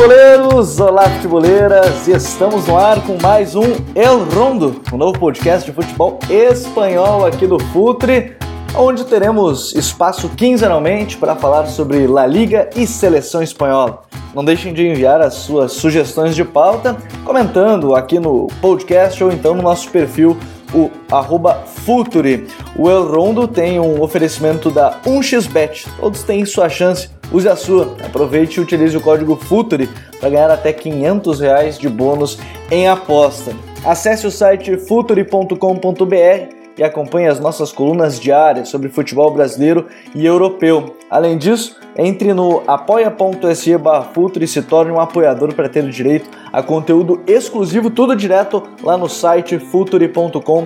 Futeboleiros! Olá, futeboleiras! Estamos no ar com mais um El Rondo, um novo podcast de futebol espanhol aqui do Futre, onde teremos espaço quinzenalmente para falar sobre La Liga e seleção espanhola. Não deixem de enviar as suas sugestões de pauta, comentando aqui no podcast ou então no nosso perfil o arroba Futuri. O El Rondo tem um oferecimento da 1xBet. Todos têm sua chance. Use a sua. Aproveite e utilize o código Futuri para ganhar até 500 reais de bônus em aposta. Acesse o site futuri.com.br e acompanhe as nossas colunas diárias sobre futebol brasileiro e europeu. Além disso, entre no apoia.se Futuri e se torne um apoiador para ter direito a conteúdo exclusivo, tudo direto lá no site futuri.com.br.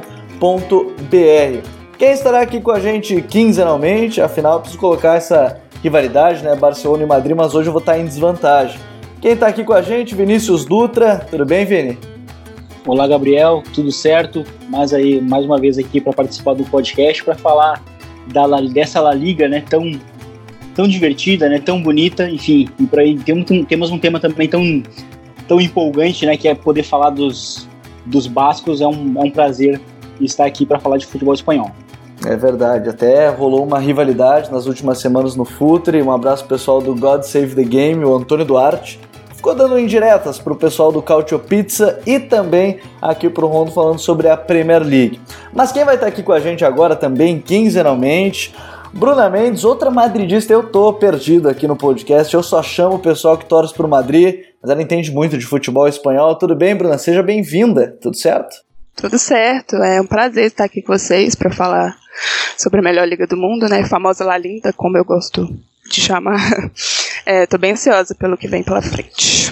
Quem estará aqui com a gente quinzenalmente, afinal, preciso colocar essa rivalidade, né? Barcelona e Madrid, mas hoje eu vou estar em desvantagem. Quem está aqui com a gente, Vinícius Dutra. Tudo bem, Vini? Olá, Gabriel, tudo certo? Mais aí, mais uma vez aqui para participar do podcast para falar da dessa La Liga, né? Tão tão divertida, né? Tão bonita, enfim. E para aí temos, temos um tema também tão tão empolgante, né? Que é poder falar dos dos bascos. É um, é um prazer estar aqui para falar de futebol espanhol. É verdade, até rolou uma rivalidade nas últimas semanas no Futre. Um abraço pessoal do God Save the Game, o Antônio Duarte ficou dando indiretas para o pessoal do Cautio Pizza e também aqui para o Rondo falando sobre a Premier League. Mas quem vai estar aqui com a gente agora também, quinzenalmente, Bruna Mendes, outra madridista, eu tô perdido aqui no podcast, eu só chamo o pessoal que torce pro Madrid, mas ela entende muito de futebol espanhol. Tudo bem, Bruna? Seja bem-vinda, tudo certo? Tudo certo, é um prazer estar aqui com vocês para falar sobre a melhor liga do mundo, né? Famosa La Linda, como eu gosto de chamar. É, tô bem ansiosa pelo que vem pela frente.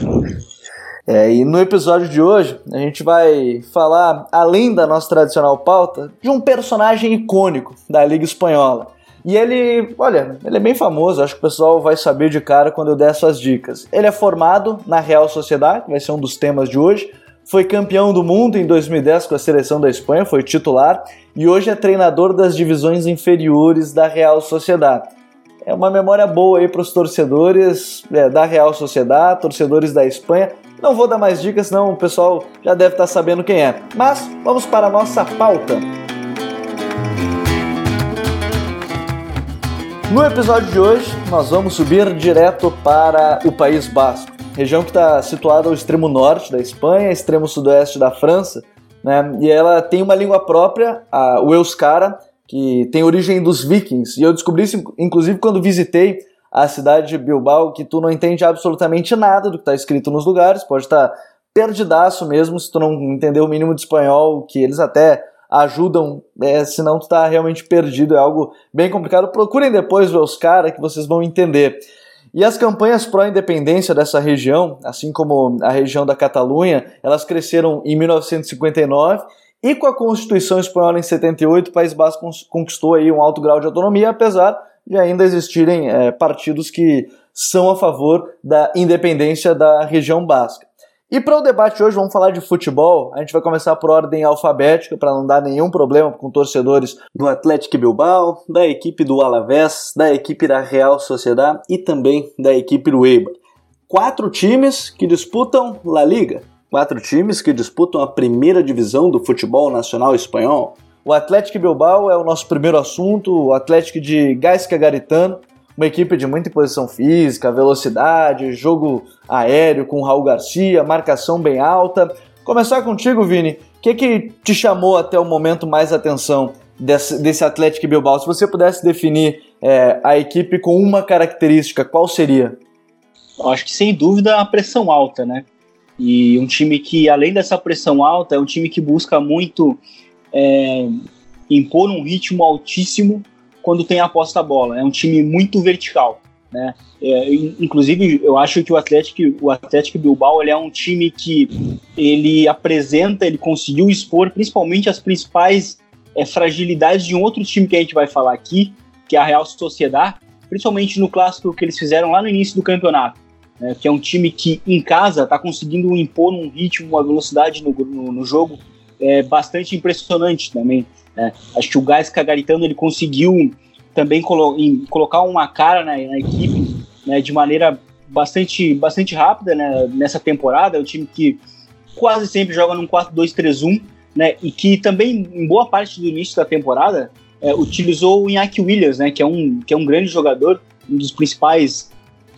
É, e no episódio de hoje, a gente vai falar, além da nossa tradicional pauta, de um personagem icônico da Liga Espanhola. E ele, olha, ele é bem famoso, acho que o pessoal vai saber de cara quando eu der essas dicas. Ele é formado na Real Sociedade, vai ser um dos temas de hoje. Foi campeão do mundo em 2010 com a seleção da Espanha, foi titular e hoje é treinador das divisões inferiores da Real Sociedade é uma memória boa aí para os torcedores é, da Real Sociedade, torcedores da Espanha. Não vou dar mais dicas, senão o pessoal já deve estar tá sabendo quem é. Mas vamos para a nossa pauta. No episódio de hoje, nós vamos subir direto para o País Basco, região que está situada ao extremo norte da Espanha, extremo sudoeste da França, né? E ela tem uma língua própria, a, o euskara, que tem origem dos vikings. E eu descobri isso, inclusive, quando visitei a cidade de Bilbao, que tu não entende absolutamente nada do que está escrito nos lugares, pode estar tá perdidaço mesmo se tu não entender o mínimo de espanhol, que eles até ajudam, é, senão tu tá realmente perdido, é algo bem complicado. Procurem depois ver os caras que vocês vão entender. E as campanhas pró-independência dessa região, assim como a região da Catalunha, elas cresceram em 1959 e com a Constituição Espanhola em 78, o País Basco conquistou aí um alto grau de autonomia, apesar de ainda existirem é, partidos que são a favor da independência da região basca. E para o debate de hoje, vamos falar de futebol. A gente vai começar por ordem alfabética, para não dar nenhum problema com torcedores do Atlético Bilbao, da equipe do Alavés, da equipe da Real Sociedade e também da equipe do Eibar. Quatro times que disputam La Liga, quatro times que disputam a primeira divisão do futebol nacional espanhol. O Atlético Bilbao é o nosso primeiro assunto, o Atlético de Gaisca Garitano, uma equipe de muita imposição física, velocidade, jogo aéreo com Raul Garcia, marcação bem alta. Começar contigo, Vini, o que, que te chamou até o momento mais atenção desse, desse Atlético Bilbao? Se você pudesse definir é, a equipe com uma característica, qual seria? Eu acho que sem dúvida a pressão alta, né? E um time que, além dessa pressão alta, é um time que busca muito é, impor um ritmo altíssimo quando tem a posta a bola. É um time muito vertical. Né? É, inclusive, eu acho que o Atlético, o Atlético Bilbao ele é um time que ele apresenta, ele conseguiu expor principalmente as principais é, fragilidades de um outro time que a gente vai falar aqui, que é a Real Sociedade, principalmente no clássico que eles fizeram lá no início do campeonato né, que é um time que em casa está conseguindo impor um ritmo, uma velocidade no, no, no jogo é, bastante impressionante também. Né. Acho que o Gás Cagaritano ele conseguiu também colo colocar uma cara na, na equipe né, de maneira bastante, bastante rápida né, nessa temporada. É um time que quase sempre joga num 4-2-3-1, né? E que também, em boa parte do início da temporada, é, utilizou o Iñaki Williams, né? Que é um, que é um grande jogador, um dos principais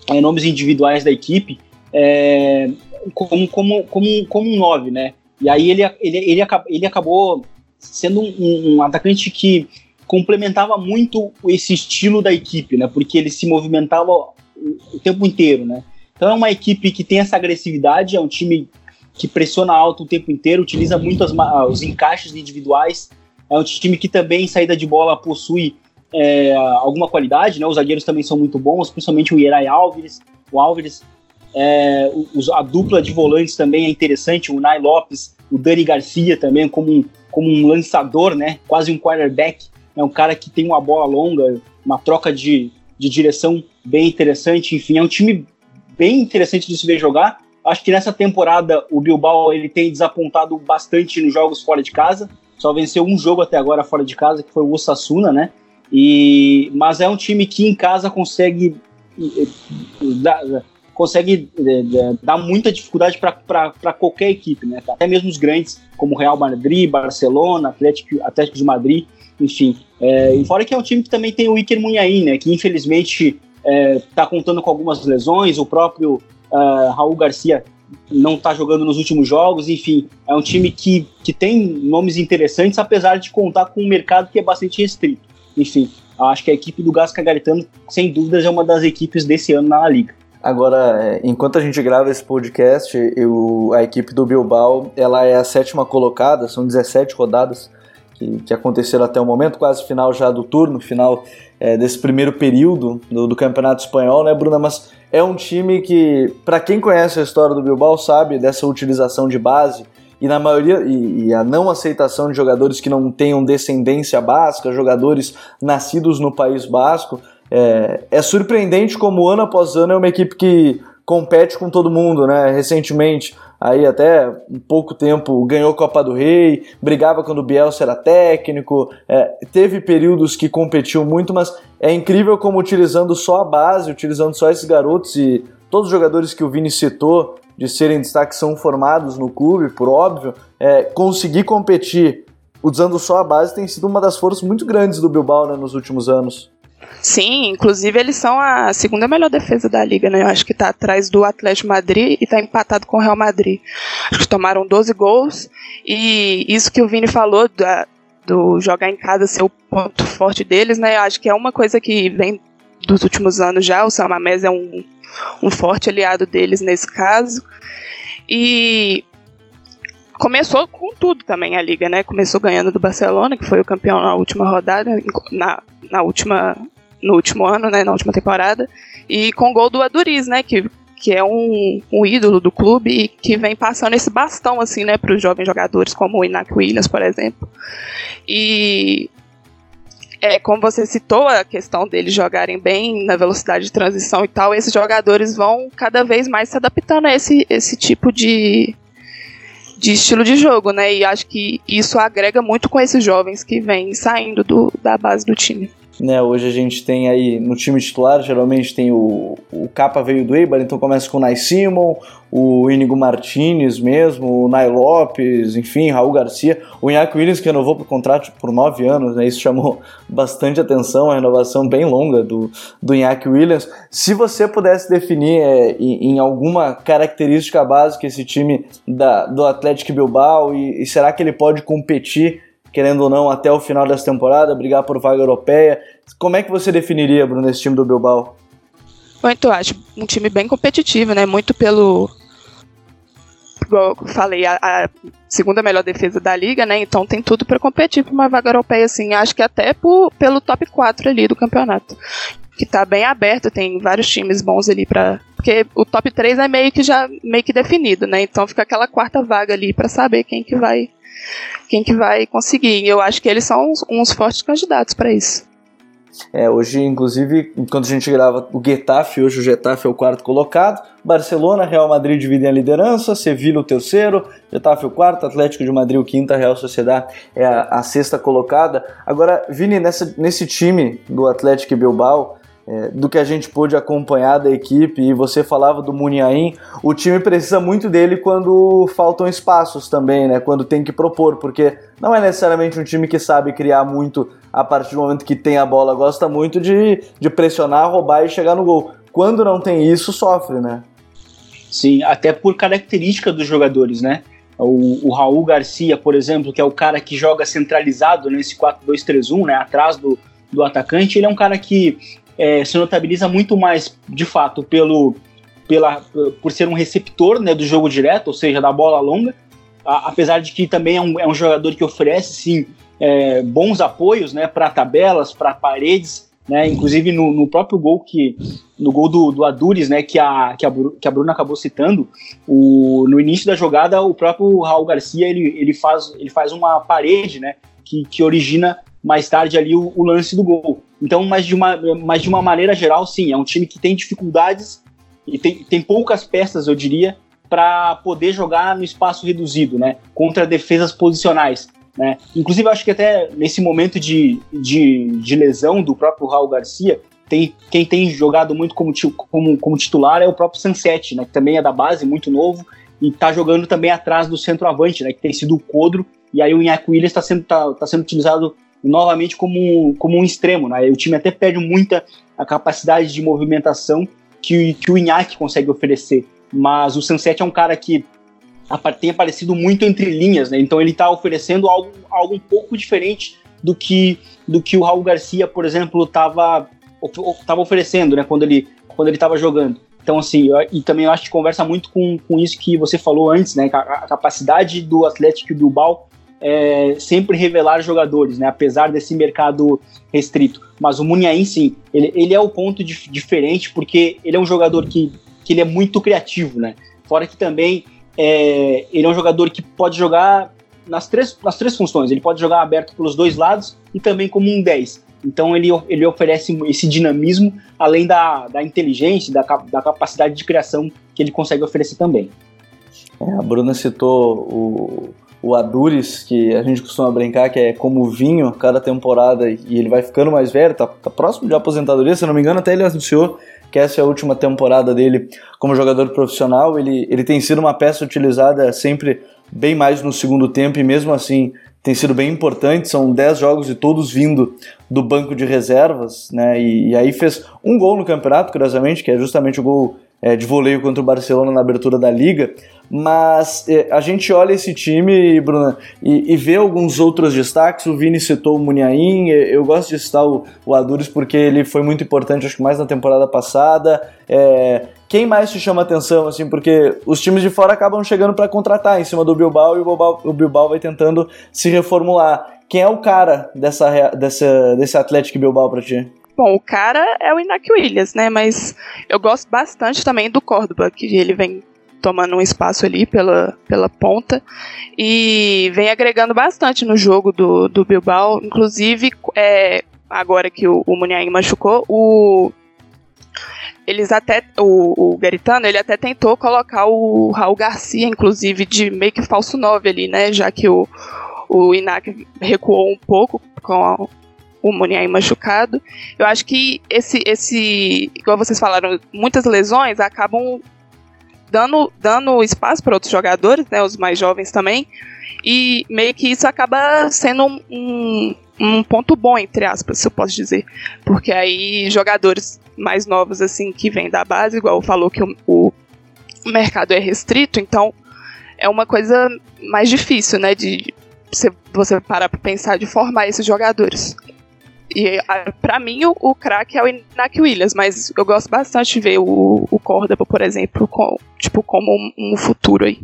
é, nomes individuais da equipe, é, como, como, como, como um 9, né? E aí ele, ele, ele, ele acabou sendo um, um atacante que complementava muito esse estilo da equipe, né? Porque ele se movimentava o tempo inteiro, né? Então é uma equipe que tem essa agressividade, é um time que pressiona alto o tempo inteiro, utiliza muito as, os encaixes individuais, é um time que também, em saída de bola, possui é, alguma qualidade, né? Os zagueiros também são muito bons, principalmente o Ierai Alves, o Alves, é, a dupla de volantes também é interessante, o Nai Lopes, o Dani Garcia também como um, como um lançador, né? Quase um quarterback, é um cara que tem uma bola longa, uma troca de, de direção bem interessante, enfim, é um time bem interessante de se ver jogar. Acho que nessa temporada o Bilbao ele tem desapontado bastante nos jogos fora de casa. Só venceu um jogo até agora fora de casa, que foi o Osasuna, né? E, mas é um time que em casa consegue consegue dar muita dificuldade para qualquer equipe, né? Até mesmo os grandes, como Real Madrid, Barcelona, Atlético, Atlético de Madrid, enfim. É, e fora que é um time que também tem o Iker Munhain, né? Que infelizmente está é, tá contando com algumas lesões, o próprio uh, Raul Garcia não está jogando nos últimos jogos, enfim, é um time que, que tem nomes interessantes, apesar de contar com um mercado que é bastante restrito. Enfim, acho que a equipe do Gasca Garitano, sem dúvidas, é uma das equipes desse ano na Liga. Agora, é, enquanto a gente grava esse podcast, eu, a equipe do Bilbao ela é a sétima colocada, são 17 rodadas que, que aconteceram até o momento, quase final já do turno, final é, desse primeiro período do, do, Campeonato Espanhol, né, Bruna? Mas é um time que, para quem conhece a história do Bilbao, sabe dessa utilização de base e na maioria e, e, a não aceitação de jogadores que não tenham descendência basca, jogadores nascidos no País Basco. É, é surpreendente como ano após ano é uma equipe que compete com todo mundo, né? Recentemente aí até um pouco tempo ganhou Copa do Rei, brigava quando o Bielsa era técnico, é, teve períodos que competiu muito, mas é incrível como utilizando só a base, utilizando só esses garotos e todos os jogadores que o Vini citou de serem destaque são formados no clube, por óbvio, é, conseguir competir usando só a base tem sido uma das forças muito grandes do Bilbao né, nos últimos anos. Sim, inclusive eles são a segunda melhor defesa da liga, né? Eu acho que está atrás do Atlético Madrid e está empatado com o Real Madrid. Acho que tomaram 12 gols e isso que o Vini falou da, do jogar em casa ser o ponto forte deles, né? Eu acho que é uma coisa que vem dos últimos anos já. O Samamés é um, um forte aliado deles nesse caso. E começou com tudo também a liga, né? Começou ganhando do Barcelona, que foi o campeão na última rodada, na, na última no último ano, né, na última temporada, e com o gol do Aduriz, né, que, que é um, um ídolo do clube e que vem passando esse bastão assim, né, para os jovens jogadores como o Inak Williams, por exemplo. E é, como você citou a questão deles jogarem bem na velocidade de transição e tal, esses jogadores vão cada vez mais se adaptando a esse, esse tipo de, de estilo de jogo, né? E acho que isso agrega muito com esses jovens que vêm saindo do, da base do time. Né, hoje a gente tem aí no time titular, geralmente tem o, o Capa veio do Eibar, então começa com o Nai Simon, o Inigo Martinez mesmo, o Nai Lopes, enfim, Raul Garcia, o Iñaki Williams que renovou por contrato por nove anos, né, isso chamou bastante atenção, a renovação bem longa do, do Iñaki Williams. Se você pudesse definir é, em, em, alguma característica básica esse time da, do Atlético Bilbao e, e será que ele pode competir querendo ou não, até o final dessa temporada, brigar por vaga europeia. Como é que você definiria, Bruno, esse time do Bilbao? Muito, acho um time bem competitivo, né? Muito pelo. Igual eu falei, a, a segunda melhor defesa da liga, né? Então tem tudo para competir por uma vaga europeia, assim. Acho que até pelo top 4 ali do campeonato. Que tá bem aberto, tem vários times bons ali para Porque o top 3 é meio que já meio que definido, né? Então fica aquela quarta vaga ali para saber quem que vai quem que vai conseguir. Eu acho que eles são uns, uns fortes candidatos para isso. É, hoje, inclusive, enquanto a gente grava o Getafe, hoje o Getafe é o quarto colocado, Barcelona, Real Madrid dividem a liderança, Sevilla o terceiro, Getafe o quarto, Atlético de Madrid o quinto, Real Sociedade é a, a sexta colocada. Agora, Vini, nessa, nesse time do Atlético e Bilbao, é, do que a gente pôde acompanhar da equipe, e você falava do Muniain, o time precisa muito dele quando faltam espaços também, né? Quando tem que propor, porque não é necessariamente um time que sabe criar muito a partir do momento que tem a bola, gosta muito de, de pressionar, roubar e chegar no gol. Quando não tem isso, sofre, né? Sim, até por característica dos jogadores, né? O, o, Raul Garcia, por exemplo, que é o cara que joga centralizado nesse 4-2-3-1, né, atrás do, do atacante, ele é um cara que é, se notabiliza muito mais, de fato, pelo, pela, por ser um receptor né, do jogo direto, ou seja, da bola longa, a, apesar de que também é um, é um jogador que oferece, sim, é, bons apoios né, para tabelas, para paredes, né, inclusive no, no, próprio gol que no gol do, do Adures, né, que a, que a, que a Bruna acabou citando, o, no início da jogada o próprio Raul Garcia ele, ele, faz, ele faz uma parede, né, que, que origina mais tarde ali o, o, lance do gol. Então, mas de, uma, mas de uma maneira geral, sim, é um time que tem dificuldades e tem, tem poucas peças, eu diria, para poder jogar no espaço reduzido, né, contra defesas posicionais. Né? Inclusive, acho que até nesse momento de, de, de lesão do próprio Raul Garcia, tem, quem tem jogado muito como, como, como titular é o próprio Sunset, né, que também é da base, muito novo, e está jogando também atrás do centroavante, né, que tem sido o Codro, e aí o Inhaque Williams está sendo, tá, tá sendo utilizado novamente como, como um extremo. Né? O time até perde muita a capacidade de movimentação que, que o Inhaque consegue oferecer. Mas o Sunset é um cara que tem aparecido muito entre linhas, né? então ele está oferecendo algo, algo um pouco diferente do que, do que o Raul Garcia, por exemplo, estava tava oferecendo né? quando ele quando ele estava jogando. Então, assim, eu, e também eu acho que conversa muito com, com isso que você falou antes, né? A, a capacidade do Atlético Bilbao é, sempre revelar jogadores, né? Apesar desse mercado restrito. Mas o Muniain, sim, ele, ele é o ponto de, diferente porque ele é um jogador que, que ele é muito criativo, né? Fora que também é, ele é um jogador que pode jogar nas três, nas três funções. Ele pode jogar aberto pelos dois lados e também como um 10. Então ele, ele oferece esse dinamismo, além da, da inteligência, da, da capacidade de criação que ele consegue oferecer também. É, a Bruna citou o, o Adures, que a gente costuma brincar que é como vinho cada temporada e ele vai ficando mais velho, tá, tá próximo de aposentadoria, se não me engano, até ele anunciou que essa é a última temporada dele como jogador profissional. Ele, ele tem sido uma peça utilizada sempre bem mais no segundo tempo e mesmo assim tem sido bem importante. São 10 jogos e todos vindo do banco de reservas, né? E, e aí fez um gol no campeonato, curiosamente, que é justamente o gol é, de voleio contra o Barcelona na abertura da liga, mas é, a gente olha esse time, Bruna, e, e, vê alguns outros destaques. O Vini citou o Muniain, eu gosto de citar o, o Adures porque ele foi muito importante, acho que mais na temporada passada. É, quem mais te chama atenção, assim, porque os times de fora acabam chegando para contratar em cima do Bilbao e o Bilbao, o Bilbao vai tentando se reformular. Quem é o cara dessa, dessa, desse Atlético Bilbao para ti? Bom, o cara é o Inak Williams, né? Mas eu gosto bastante também do Córdoba, que ele vem tomando um espaço ali pela, pela ponta e vem agregando bastante no jogo do, do Bilbao. Inclusive, é, agora que o, o Muniain machucou, o eles até o, o Garitano ele até tentou colocar o Raul Garcia inclusive de meio que falso 9 ali né já que o o Inak recuou um pouco com a, o Muniain machucado. Eu acho que esse, esse, igual vocês falaram, muitas lesões acabam dando, dando espaço para outros jogadores, né, os mais jovens também, e meio que isso acaba sendo um, um, um ponto bom, entre aspas, se eu posso dizer, porque aí jogadores mais novos, assim, que vêm da base, igual falou que o, o mercado é restrito, então é uma coisa mais difícil, né, de você, você parar para pensar de formar esses jogadores. E para mim o, o craque é o Inak Williams, mas eu gosto bastante de ver o, o Córdoba, por exemplo, com, tipo, como um, um futuro aí.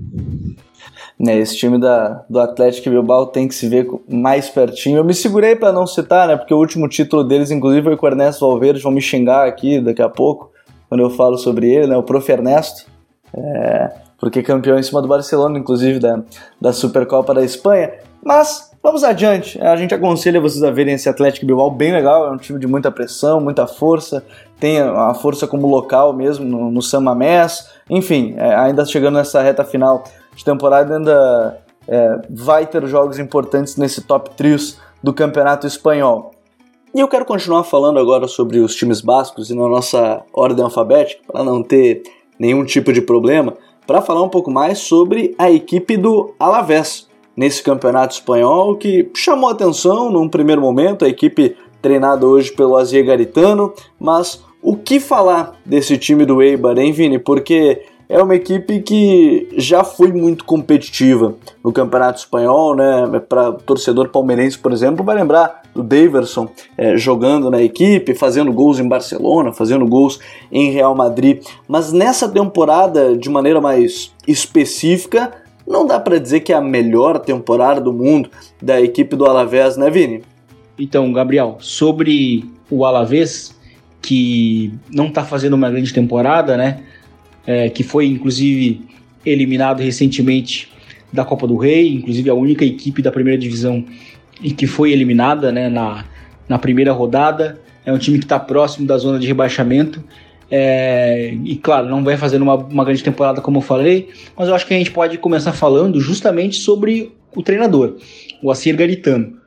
Né, esse time da, do Atlético Bilbao tem que se ver mais pertinho. Eu me segurei para não citar, né? Porque o último título deles, inclusive, foi com o Ernesto Valverde. Vão me xingar aqui daqui a pouco, quando eu falo sobre ele, né? O Prof. Ernesto. É, porque campeão em cima do Barcelona, inclusive, da, da Supercopa da Espanha. Mas Vamos adiante. A gente aconselha vocês a verem esse Atlético Bilbao bem legal. É um time de muita pressão, muita força. Tem a força como local mesmo no, no San Mamés. Enfim, é, ainda chegando nessa reta final de temporada, ainda é, vai ter jogos importantes nesse top trios do Campeonato Espanhol. E eu quero continuar falando agora sobre os times bascos e na nossa ordem alfabética, para não ter nenhum tipo de problema, para falar um pouco mais sobre a equipe do Alavés nesse campeonato espanhol que chamou atenção num primeiro momento, a equipe treinada hoje pelo Azier Garitano, mas o que falar desse time do Eibar, hein, Vini? Porque é uma equipe que já foi muito competitiva no Campeonato Espanhol, né? Para torcedor palmeirense, por exemplo, vai lembrar do Daverson é, jogando na equipe, fazendo gols em Barcelona, fazendo gols em Real Madrid. Mas nessa temporada, de maneira mais específica, não dá para dizer que é a melhor temporada do mundo da equipe do Alavés, né, Vini? Então, Gabriel, sobre o Alavés, que não está fazendo uma grande temporada, né? é, que foi inclusive eliminado recentemente da Copa do Rei, inclusive a única equipe da primeira divisão em que foi eliminada né, na, na primeira rodada. É um time que está próximo da zona de rebaixamento. É, e claro, não vai fazendo uma, uma grande temporada, como eu falei, mas eu acho que a gente pode começar falando justamente sobre o treinador, o Acir Garitano.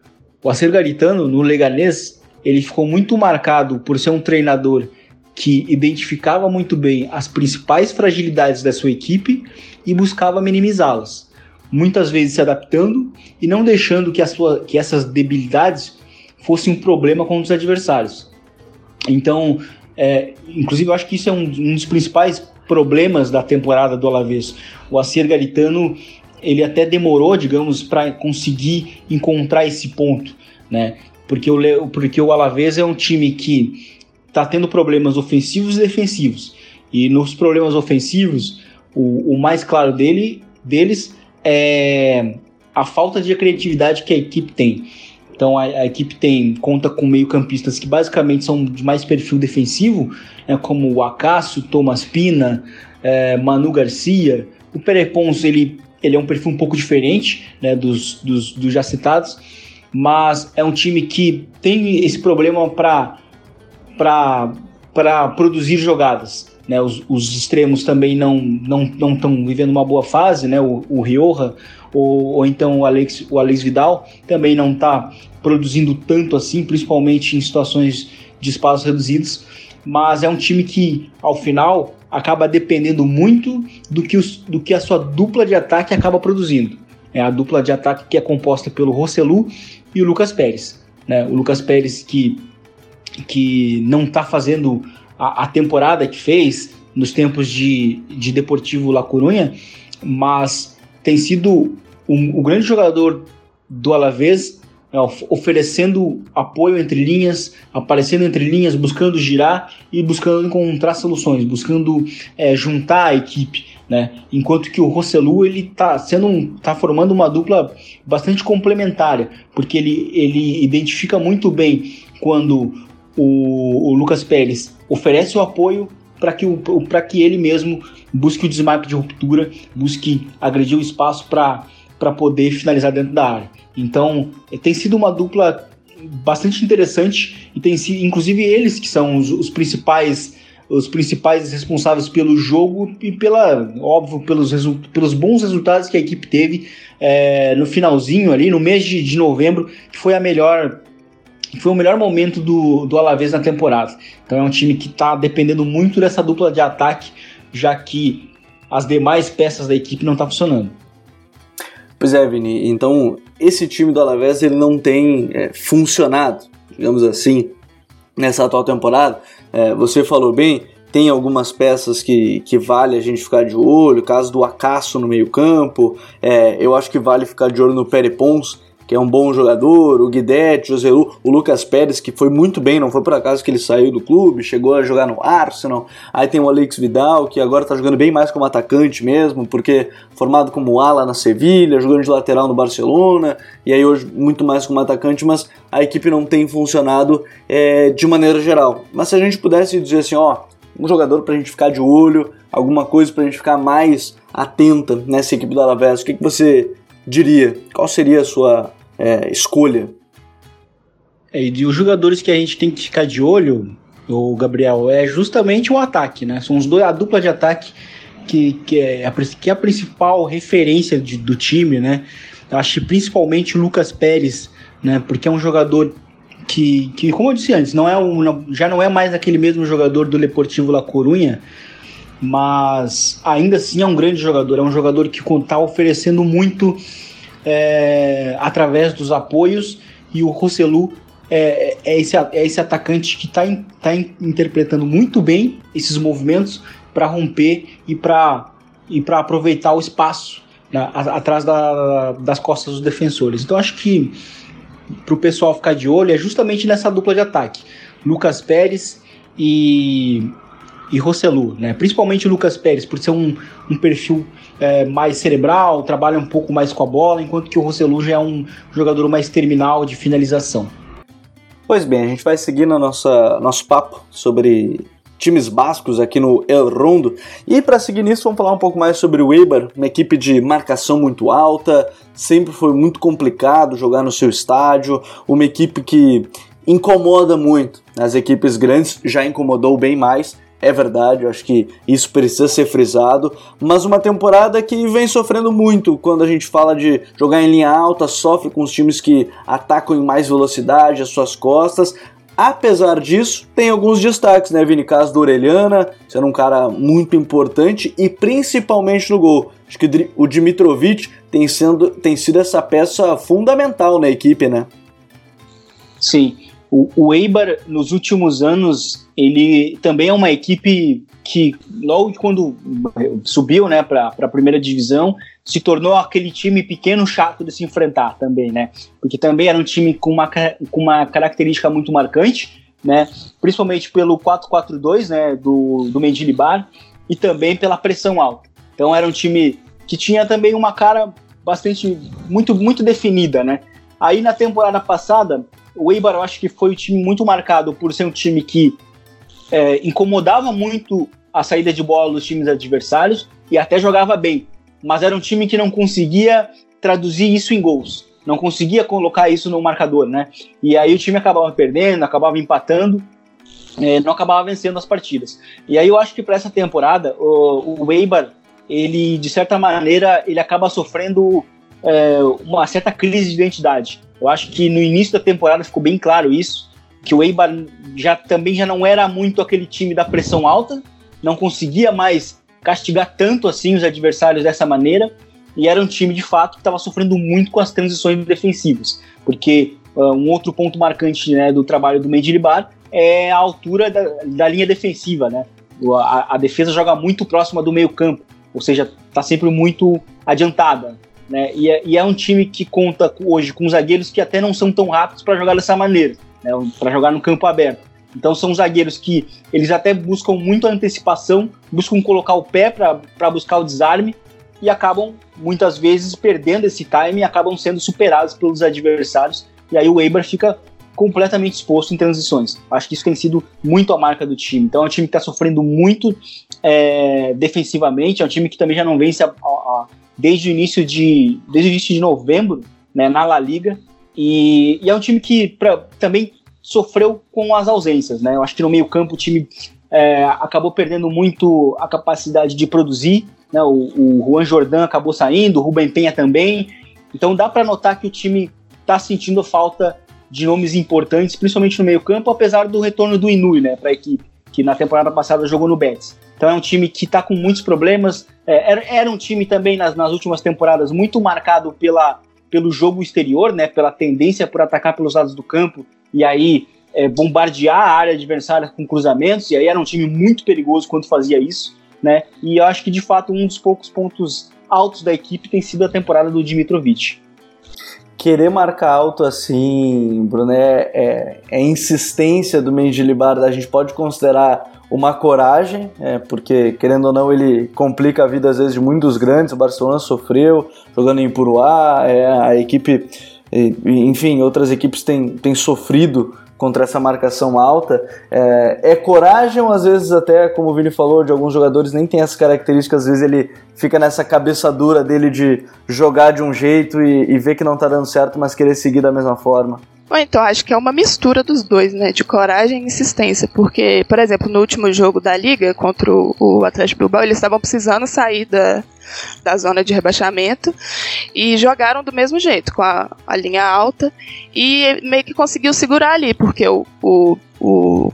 O Acir Garitano, no Leganês, ele ficou muito marcado por ser um treinador que identificava muito bem as principais fragilidades da sua equipe e buscava minimizá-las, muitas vezes se adaptando e não deixando que, sua, que essas debilidades fossem um problema com os adversários. Então, é, inclusive, eu acho que isso é um, um dos principais problemas da temporada do Alavés. O Acer Garitano ele até demorou, digamos, para conseguir encontrar esse ponto, né? Porque o, porque o Alavés é um time que está tendo problemas ofensivos e defensivos. E nos problemas ofensivos, o, o mais claro dele, deles é a falta de criatividade que a equipe tem. Então a, a equipe tem conta com meio-campistas que basicamente são de mais perfil defensivo, né, como o Acácio, Thomas Pina, é, Manu Garcia. O Perepons ele, ele é um perfil um pouco diferente né, dos, dos, dos já citados, mas é um time que tem esse problema para para produzir jogadas. Né, os, os, extremos também não não não estão vivendo uma boa fase, né? O, o Rioja ou, ou, então o Alex, o Alex Vidal também não está produzindo tanto assim, principalmente em situações de espaços reduzidos. Mas é um time que, ao final, acaba dependendo muito do que, os, do que a sua dupla de ataque acaba produzindo. É a dupla de ataque que é composta pelo Rossellu e o Lucas Pérez. Né? O Lucas Pérez que que não está fazendo a, a, temporada que fez nos tempos de, de Deportivo La Coruña, mas tem sido um, o grande jogador do Alavés, é, oferecendo apoio entre linhas, aparecendo entre linhas, buscando girar e buscando encontrar soluções, buscando é, juntar a equipe. Né? Enquanto que o Rosselu ele está sendo um, tá formando uma dupla bastante complementária, porque ele, ele identifica muito bem quando o, o Lucas Pérez oferece o apoio para que, o, que ele mesmo busque o desmarque de ruptura, busque agredir o espaço para poder finalizar dentro da área. Então, tem sido uma dupla bastante interessante e tem sido, inclusive, eles que são os, os principais os principais responsáveis pelo jogo e pela óbvio pelos, pelos bons resultados que a equipe teve é, no finalzinho ali no mês de, de novembro que foi a melhor foi o melhor momento do, do Alavés na temporada. Então é um time que está dependendo muito dessa dupla de ataque, já que as demais peças da equipe não estão tá funcionando. Pois é, Vini. Então esse time do Alavés ele não tem é, funcionado, digamos assim, nessa atual temporada. É, você falou bem, tem algumas peças que, que vale a gente ficar de olho, caso do Acaso no meio campo, é, eu acho que vale ficar de olho no Perepons, que é um bom jogador, o Guidetti, o Zelu, o Lucas Pérez, que foi muito bem, não foi por acaso que ele saiu do clube, chegou a jogar no Arsenal. Aí tem o Alex Vidal, que agora tá jogando bem mais como atacante mesmo, porque formado como ala na Sevilha, jogando de lateral no Barcelona, e aí hoje muito mais como atacante, mas a equipe não tem funcionado é, de maneira geral. Mas se a gente pudesse dizer assim, ó, um jogador pra gente ficar de olho, alguma coisa pra gente ficar mais atenta nessa equipe do Alavés, o que, que você diria? Qual seria a sua é, escolha. É, e os jogadores que a gente tem que ficar de olho, o Gabriel, é justamente o ataque, né? São os dois, a dupla de ataque que, que, é, a, que é a principal referência de, do time, né? Eu acho que principalmente o Lucas Pérez, né? Porque é um jogador que, que, como eu disse antes, não é um, já não é mais aquele mesmo jogador do Deportivo La Corunha, mas ainda assim é um grande jogador. É um jogador que está oferecendo muito é, através dos apoios e o Rossellu é, é, esse, é esse atacante que está tá interpretando muito bem esses movimentos para romper e para e aproveitar o espaço né, atrás da, das costas dos defensores. Então acho que para o pessoal ficar de olho é justamente nessa dupla de ataque. Lucas Pérez e, e Rossellu, né? principalmente o Lucas Pérez, por ser um, um perfil é, mais cerebral, trabalha um pouco mais com a bola, enquanto que o Rossellu já é um jogador mais terminal de finalização. Pois bem, a gente vai seguir no nossa, nosso papo sobre times bascos aqui no El Rondo. E para seguir nisso, vamos falar um pouco mais sobre o Eibar, uma equipe de marcação muito alta, sempre foi muito complicado jogar no seu estádio, uma equipe que incomoda muito. As equipes grandes já incomodou bem mais, é verdade, eu acho que isso precisa ser frisado, mas uma temporada que vem sofrendo muito quando a gente fala de jogar em linha alta, sofre com os times que atacam em mais velocidade as suas costas, Apesar disso, tem alguns destaques, né, Vini? Caso do Orelhana, sendo um cara muito importante e principalmente no gol. Acho que o Dimitrovic tem, sendo, tem sido essa peça fundamental na equipe, né? Sim. O, o Eibar, nos últimos anos, ele também é uma equipe que, logo quando subiu né, para a primeira divisão, se tornou aquele time pequeno chato de se enfrentar também, né? Porque também era um time com uma, com uma característica muito marcante, né? Principalmente pelo 4-4-2, né? Do, do Mendilibar e também pela pressão alta. Então era um time que tinha também uma cara bastante, muito, muito definida, né? Aí na temporada passada, o Eibar eu acho que foi um time muito marcado por ser um time que é, incomodava muito a saída de bola dos times adversários e até jogava bem mas era um time que não conseguia traduzir isso em gols, não conseguia colocar isso no marcador, né? E aí o time acabava perdendo, acabava empatando, é, não acabava vencendo as partidas. E aí eu acho que para essa temporada o, o Eibar, ele de certa maneira ele acaba sofrendo é, uma certa crise de identidade. Eu acho que no início da temporada ficou bem claro isso, que o Eibar já também já não era muito aquele time da pressão alta, não conseguia mais castigar tanto assim os adversários dessa maneira. E era um time de fato que estava sofrendo muito com as transições defensivas, porque uh, um outro ponto marcante né, do trabalho do Mendilibar é a altura da, da linha defensiva, né? A, a, defesa joga muito próxima do meio campo, ou seja, está sempre muito adiantada. Né? E, é, e é um time que conta hoje com zagueiros que até não são tão rápidos para jogar dessa maneira, né? para jogar no campo aberto. Então são zagueiros que eles até buscam muito a antecipação, buscam colocar o pé para buscar o desarme e acabam muitas vezes perdendo esse time e acabam sendo superados pelos adversários. E aí o Eibar fica completamente exposto em transições. Acho que isso tem sido muito a marca do time. Então é um time que está sofrendo muito é, defensivamente, é um time que também já não vence a, a, desde o início de desde o início de novembro né, na La Liga. E, e é um time que pra, também sofreu com as ausências, né? Eu acho que no meio campo o time é, acabou perdendo muito a capacidade de produzir, né? O, o Juan Jordan acabou saindo, o Rubem Penha também. Então dá para notar que o time está sentindo falta de nomes importantes, principalmente no meio campo, apesar do retorno do Inui, né, para a equipe, que na temporada passada jogou no Betis. Então é um time que está com muitos problemas. É, era, era, um time também nas, nas últimas temporadas muito marcado pela, pelo jogo exterior, né, pela tendência por atacar pelos lados do campo e aí é, bombardear a área adversária com cruzamentos, e aí era um time muito perigoso quando fazia isso, né? E eu acho que de fato um dos poucos pontos altos da equipe tem sido a temporada do Dimitrovic. Querer marcar alto assim, Bruno, é, é, é insistência do Mendilibar, a gente pode considerar uma coragem, é, porque querendo ou não ele complica a vida às vezes de muitos grandes, o Barcelona sofreu jogando em Puruá, é, a equipe enfim, outras equipes têm, têm sofrido contra essa marcação alta. É, é, coragem, às vezes até, como o Vini falou, de alguns jogadores nem tem essas características, às vezes ele fica nessa cabeça dura dele de jogar de um jeito e, e ver que não tá dando certo, mas querer seguir da mesma forma. Então, acho que é uma mistura dos dois, né? De coragem e insistência. Porque, por exemplo, no último jogo da Liga contra o Atlético Bilbao, eles estavam precisando sair da, da zona de rebaixamento e jogaram do mesmo jeito, com a, a linha alta. E meio que conseguiu segurar ali, porque o, o, o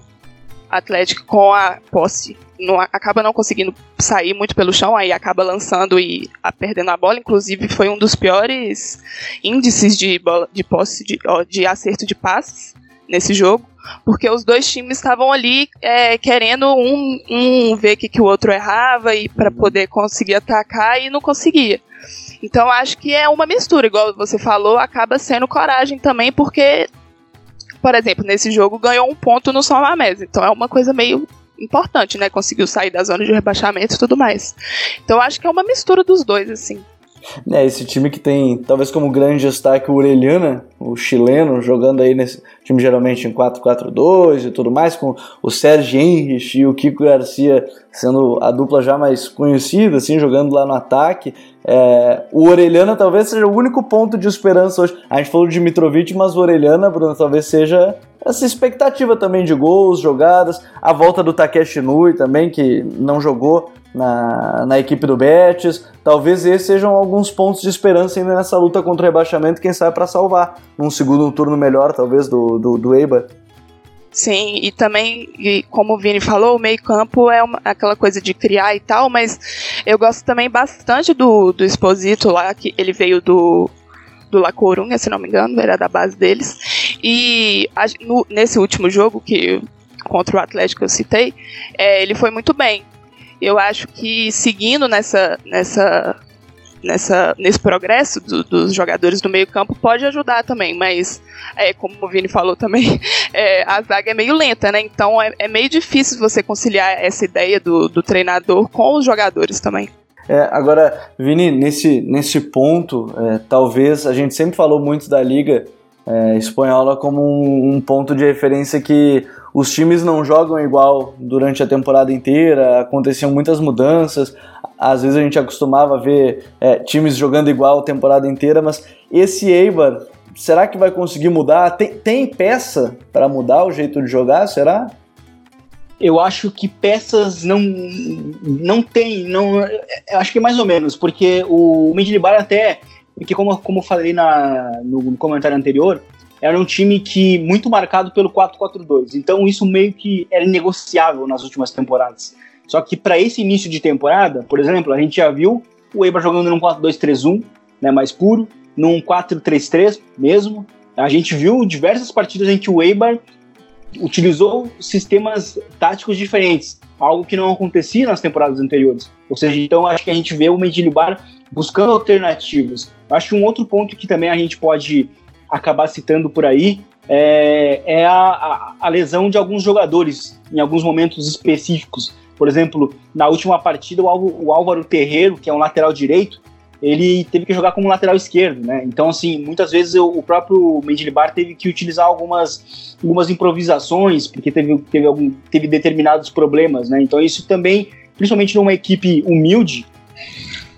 Atlético com a posse não, acaba não conseguindo sair muito pelo chão, aí acaba lançando e a, perdendo a bola. Inclusive, foi um dos piores índices de, bola, de posse de, de acerto de passes nesse jogo, porque os dois times estavam ali é, querendo um, um ver o que, que o outro errava e para poder conseguir atacar e não conseguia. Então acho que é uma mistura, igual você falou, acaba sendo coragem também, porque, por exemplo, nesse jogo ganhou um ponto no São Mamés, então é uma coisa meio importante, né? Conseguiu sair da zona de rebaixamento e tudo mais. Então acho que é uma mistura dos dois, assim. É, esse time que tem, talvez como grande destaque, o Orelhana, o chileno, jogando aí nesse time geralmente em 4-4-2 e tudo mais, com o Sérgio Henrich e o Kiko Garcia sendo a dupla já mais conhecida, assim, jogando lá no ataque. É, o Orelhana talvez seja o único ponto de esperança hoje. A gente falou de Mitrovic, mas o Orelhana, Bruno, talvez seja essa expectativa também de gols, jogadas, a volta do Takeshi Nui também, que não jogou na, na equipe do Betis. Talvez esses sejam alguns pontos de esperança ainda nessa luta contra o rebaixamento, quem sabe para salvar num segundo turno melhor, talvez, do, do, do Eibar. Sim, e também, e como o Vini falou, o meio-campo é uma, aquela coisa de criar e tal, mas eu gosto também bastante do, do Exposito lá, que ele veio do, do La Corunha, se não me engano, era da base deles. E a, no, nesse último jogo, que contra o Atlético eu citei, é, ele foi muito bem. Eu acho que seguindo nessa, nessa, nessa, nesse progresso do, dos jogadores do meio campo pode ajudar também, mas é, como o Vini falou também, é, a zaga é meio lenta, né? Então é, é, meio difícil você conciliar essa ideia do, do treinador com os jogadores também. É, agora, Vini, nesse, nesse ponto, é, talvez a gente sempre falou muito da liga é, espanhola como um, um, ponto de referência que os times não jogam igual durante a temporada inteira, aconteciam muitas mudanças, às vezes a gente acostumava a ver é, times jogando igual a temporada inteira, mas esse Eibar, será que vai conseguir mudar? Tem, tem peça para mudar o jeito de jogar, será? Eu acho que peças não não tem, não, eu acho que é mais ou menos, porque o Mendilibar até, porque como, como eu falei na, no, no comentário anterior, era um time que muito marcado pelo 4-4-2. Então isso meio que era negociável nas últimas temporadas. Só que para esse início de temporada, por exemplo, a gente já viu o Eibar jogando num 4-2-3-1, né, mais puro, num 4-3-3 mesmo. A gente viu diversas partidas em que o Eibar utilizou sistemas táticos diferentes, algo que não acontecia nas temporadas anteriores. Ou seja, então acho que a gente vê o Medilibar buscando alternativas. Acho que um outro ponto que também a gente pode acabar citando por aí é, é a, a, a, lesão de alguns jogadores em alguns momentos específicos. Por exemplo, na última partida, o Álvaro Terreiro, que é um lateral direito, ele teve que jogar como lateral esquerdo, né? Então, assim, muitas vezes eu, o próprio Mendilibar teve que utilizar algumas, algumas improvisações, porque teve, teve, algum, teve determinados problemas, né? Então, isso também, principalmente numa equipe humilde,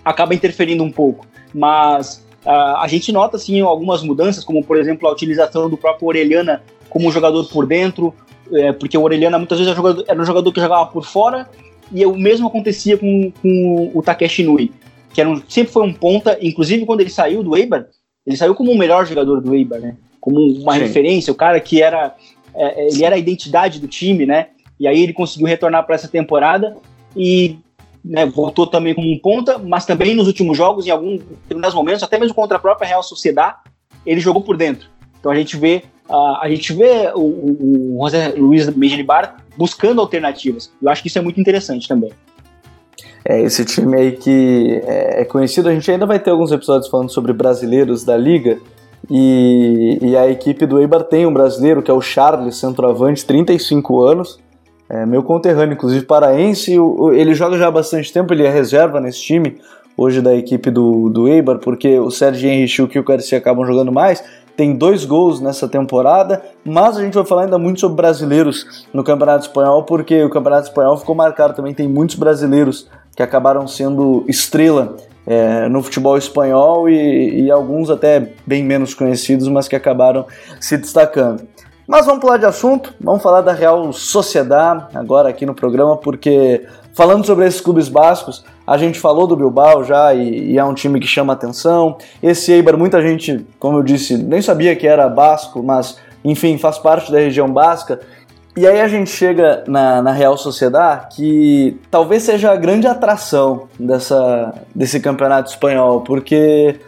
acaba interferindo um pouco. Mas Uh, a gente nota assim algumas mudanças, como por exemplo a utilização do próprio Orelhana como jogador por dentro, é, porque o Orelhana muitas vezes era um, jogador, era um jogador que jogava por fora, e o mesmo acontecia com, com o Takeshi Nui, que era um, sempre foi um ponta, inclusive quando ele saiu do Eibar, ele saiu como o melhor jogador do Eibar, né? Como uma Sim. referência, o cara que era é, ele era a identidade do time, né? E aí ele conseguiu retornar para essa temporada e né, voltou também como um ponta, mas também nos últimos jogos, em alguns determinados momentos, até mesmo contra a própria Real Sociedad, ele jogou por dentro. Então a gente vê, uh, a gente vê o, o, o José Luiz Mejilibar buscando alternativas. Eu acho que isso é muito interessante também. É, esse time aí que é, é conhecido, a gente ainda vai ter alguns episódios falando sobre brasileiros da liga, e, e, a equipe do Eibar tem um brasileiro que é o Charles, centroavante, 35 anos, é, meu conterrâneo, inclusive paraense, ele joga já há bastante tempo, ele é reserva nesse time, hoje da equipe do, do Eibar, porque o Sérgio Henrique e o Garcia acabam jogando mais, tem dois gols nessa temporada, mas a gente vai falar ainda muito sobre brasileiros no Campeonato Espanhol, porque o Campeonato Espanhol ficou marcado também, tem muitos brasileiros que acabaram sendo estrela é, no futebol espanhol e, e, alguns até bem menos conhecidos, mas que acabaram se destacando. Mas vamos pular de assunto, vamos falar da Real Sociedad agora aqui no programa, porque falando sobre esses clubes bascos, a gente falou do Bilbao já e, e é um time que chama atenção. Esse Eibar, muita gente, como eu disse, nem sabia que era basco, mas enfim, faz parte da região basca. E aí a gente chega na, na Real Sociedade, que talvez seja a grande atração dessa, desse campeonato espanhol, porque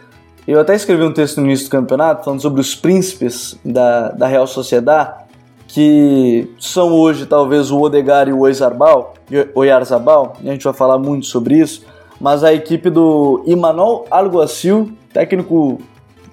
eu até escrevi um texto no início do campeonato falando sobre os príncipes da, da Real Sociedade, que são hoje talvez o Odegar e o Oyarzabal, Oyarzabal, e a gente vai falar muito sobre isso, mas a equipe do Imanol Alguacil, técnico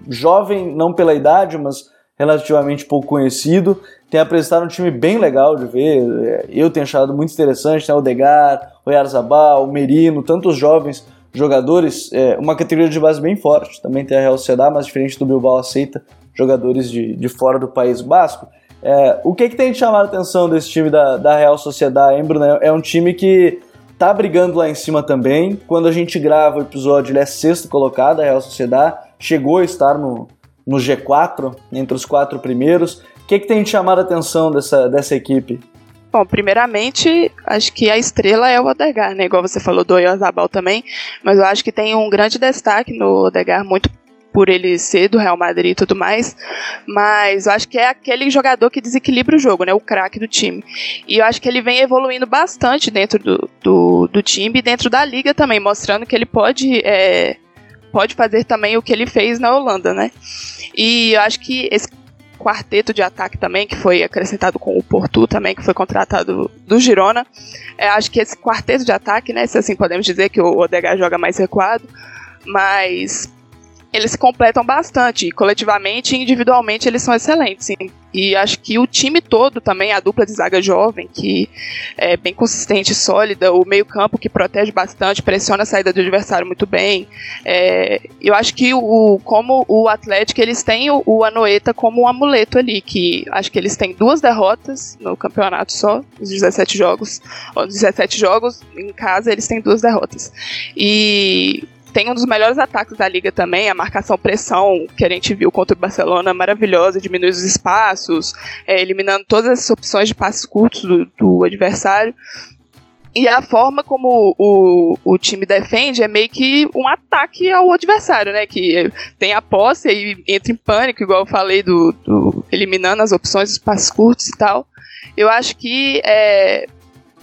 jovem, não pela idade, mas relativamente pouco conhecido, tem apresentado um time bem legal de ver. Eu tenho achado muito interessante. Tem o Odegar, o Yarzabal, o Merino, tantos jovens jogadores. É, uma categoria de base bem forte. Também tem a Real Sociedade, mas diferente do Bilbao, aceita jogadores de, de fora do País Basco. É, o que, que tem de chamar a atenção desse time da, da Real Sociedade, hein, Bruno? É um time que tá brigando lá em cima também. Quando a gente grava o episódio, ele é sexto colocado, a Real Sociedade. Chegou a estar no, no G4, entre os quatro primeiros. Que, que tem de chamar a atenção dessa, dessa equipe? Bom, primeiramente, acho que a estrela é o Odegar, né? Igual você falou do Oyazabal também, mas eu acho que tem um grande destaque no Odegar, muito por ele ser do Real Madrid e tudo mais, mas eu acho que é aquele jogador que desequilibra o jogo, né? O craque do time. E eu acho que ele vem evoluindo bastante dentro do, do, do time e dentro da liga também, mostrando que ele pode é, pode fazer também o que ele fez na Holanda, né? E eu acho que esse quarteto de ataque também, que foi acrescentado com o Porto também, que foi contratado do Girona, é, acho que esse quarteto de ataque, né, se assim podemos dizer que o Odegaard joga mais recuado, mas eles se completam bastante. E coletivamente e individualmente eles são excelentes. Sim. E acho que o time todo também, a dupla de zaga jovem, que é bem consistente, sólida, o meio-campo que protege bastante, pressiona a saída do adversário muito bem. É, eu acho que o, como o Atlético, eles têm o, o Anoeta como um amuleto ali, que acho que eles têm duas derrotas no campeonato só, os 17 jogos. Os 17 jogos, em casa, eles têm duas derrotas. E tem um dos melhores ataques da liga também, a marcação-pressão que a gente viu contra o Barcelona, maravilhosa, diminui os espaços, é, eliminando todas as opções de passes curtos do, do adversário. E a forma como o, o time defende é meio que um ataque ao adversário, né? Que tem a posse e entra em pânico, igual eu falei, do, do eliminando as opções dos passes curtos e tal. Eu acho que é,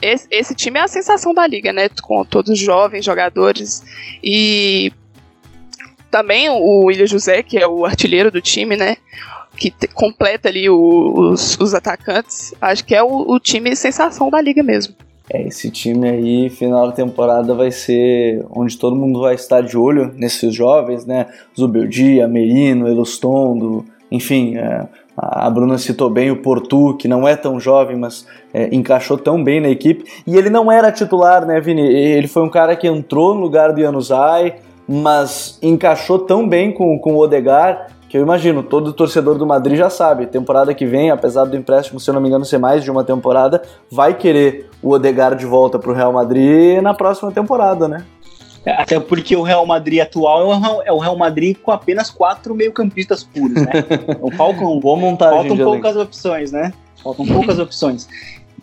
esse, esse time é a sensação da liga, né? Com todos os jovens jogadores. E também o William José, que é o artilheiro do time, né? Que completa ali os, os, atacantes. Acho que é o, o, time sensação da liga mesmo. É, esse time aí, final da temporada, vai ser onde todo mundo vai estar de olho nesses jovens, né? Zubeldia, Merino, Elustondo, enfim, é, a Bruna citou bem o Portu, que não é tão jovem, mas é, encaixou tão bem na equipe. E ele não era titular, né, Vini? Ele foi um cara que entrou no lugar do Januzaj, mas encaixou tão bem com, com o Odegar que eu imagino, todo torcedor do Madrid já sabe, temporada que vem, apesar do empréstimo, se eu não me engano, ser mais de uma temporada, vai querer o Odegar de volta para o Real Madrid na próxima temporada, né? Até porque o Real Madrid atual é o Real Madrid com apenas quatro meio-campistas puros, né? Então faltam, Boa montagem, faltam poucas opções, né? Faltam poucas opções.